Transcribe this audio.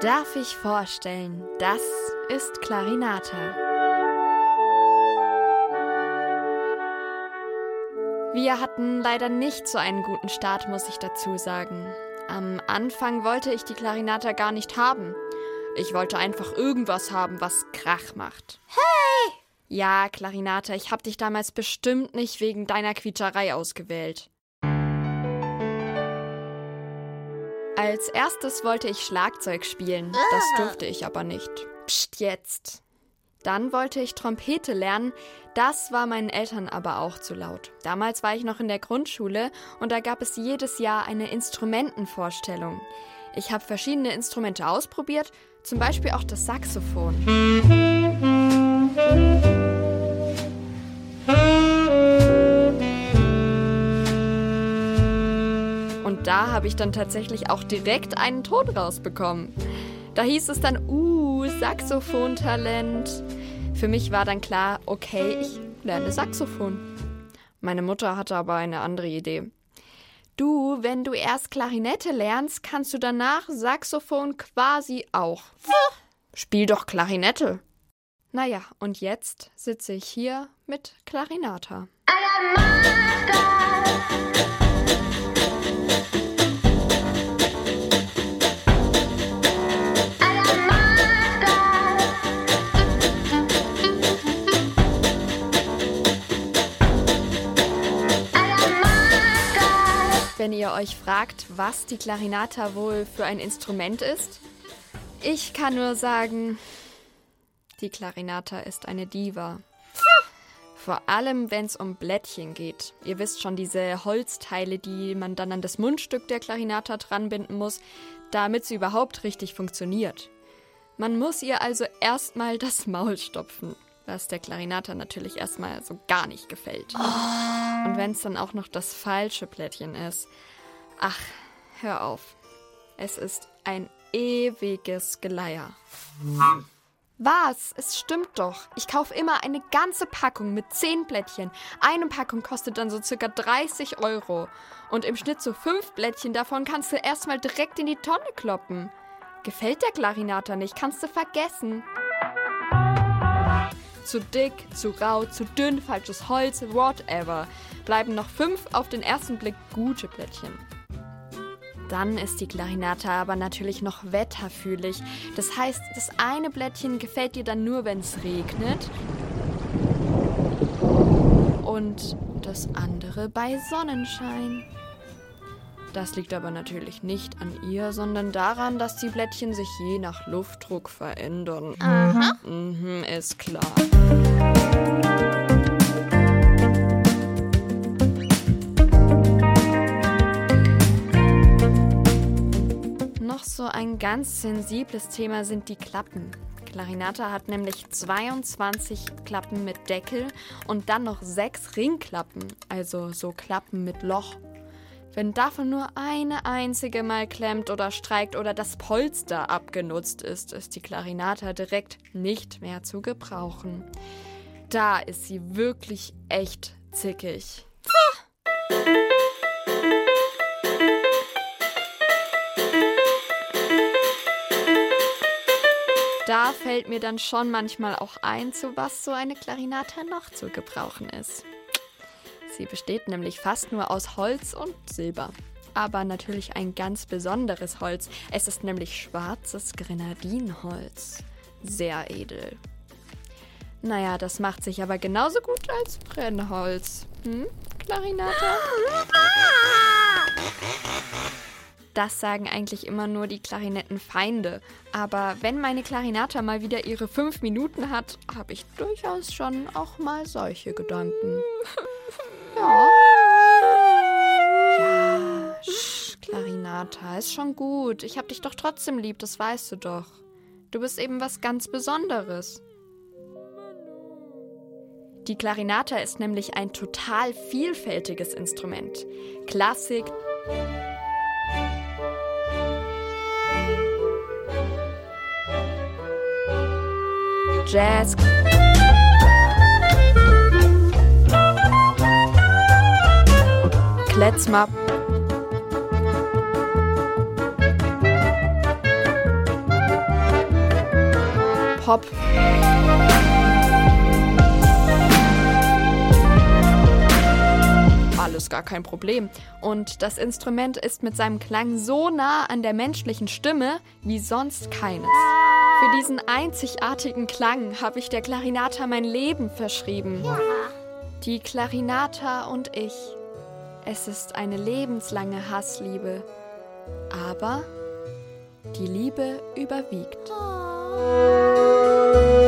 Darf ich vorstellen, das ist Clarinata. Wir hatten leider nicht so einen guten Start, muss ich dazu sagen. Am Anfang wollte ich die Clarinata gar nicht haben. Ich wollte einfach irgendwas haben, was Krach macht. Hey! Ja, Clarinata, ich hab dich damals bestimmt nicht wegen deiner Quietscherei ausgewählt. Als erstes wollte ich Schlagzeug spielen, das durfte ich aber nicht. Psst, jetzt. Dann wollte ich Trompete lernen, das war meinen Eltern aber auch zu laut. Damals war ich noch in der Grundschule und da gab es jedes Jahr eine Instrumentenvorstellung. Ich habe verschiedene Instrumente ausprobiert, zum Beispiel auch das Saxophon. Da habe ich dann tatsächlich auch direkt einen Ton rausbekommen. Da hieß es dann, uh, Saxophontalent. Für mich war dann klar, okay, ich lerne Saxophon. Meine Mutter hatte aber eine andere Idee. Du, wenn du erst Klarinette lernst, kannst du danach Saxophon quasi auch. Spiel doch Klarinette. Naja, und jetzt sitze ich hier mit Clarinata. Wenn ihr euch fragt, was die Clarinata wohl für ein Instrument ist, ich kann nur sagen, die Clarinata ist eine Diva. Vor allem, wenn es um Blättchen geht. Ihr wisst schon, diese Holzteile, die man dann an das Mundstück der Clarinata dranbinden muss, damit sie überhaupt richtig funktioniert. Man muss ihr also erstmal das Maul stopfen, was der Clarinata natürlich erstmal so gar nicht gefällt. Und wenn es dann auch noch das falsche Blättchen ist. Ach, hör auf. Es ist ein ewiges Geleier. Was? Es stimmt doch. Ich kaufe immer eine ganze Packung mit 10 Blättchen. Eine Packung kostet dann so circa 30 Euro. Und im Schnitt so 5 Blättchen davon kannst du erstmal direkt in die Tonne kloppen. Gefällt der Clarinata nicht, kannst du vergessen. Zu dick, zu rau, zu dünn, falsches Holz, whatever. Bleiben noch 5 auf den ersten Blick gute Blättchen. Dann ist die Clarinata aber natürlich noch wetterfühlig. Das heißt, das eine Blättchen gefällt dir dann nur, wenn es regnet. Und das andere bei Sonnenschein. Das liegt aber natürlich nicht an ihr, sondern daran, dass die Blättchen sich je nach Luftdruck verändern. Aha. Mhm, ist klar. Noch so ein ganz sensibles Thema sind die Klappen. Clarinata hat nämlich 22 Klappen mit Deckel und dann noch sechs Ringklappen, also so Klappen mit Loch. Wenn davon nur eine einzige mal klemmt oder streikt oder das Polster abgenutzt ist, ist die Clarinata direkt nicht mehr zu gebrauchen. Da ist sie wirklich echt zickig. Da fällt mir dann schon manchmal auch ein, zu was so eine Clarinata noch zu gebrauchen ist. Sie besteht nämlich fast nur aus Holz und Silber. Aber natürlich ein ganz besonderes Holz. Es ist nämlich schwarzes Grenadinholz. Sehr edel. Naja, das macht sich aber genauso gut als Brennholz. Hm, Clarinata? Das sagen eigentlich immer nur die Klarinettenfeinde. Aber wenn meine Clarinata mal wieder ihre fünf Minuten hat, habe ich durchaus schon auch mal solche Gedanken. Ja. Ja, Clarinata, ist schon gut. Ich hab dich doch trotzdem lieb, das weißt du doch. Du bist eben was ganz Besonderes. Die Clarinata ist nämlich ein total vielfältiges Instrument. Klassik, Jazz, Kletzmap, Pop. Alles gar kein Problem. Und das Instrument ist mit seinem Klang so nah an der menschlichen Stimme wie sonst keines. Für diesen einzigartigen Klang habe ich der Klarinata mein Leben verschrieben. Ja. Die Klarinata und ich. Es ist eine lebenslange Hassliebe. Aber die Liebe überwiegt. Oh.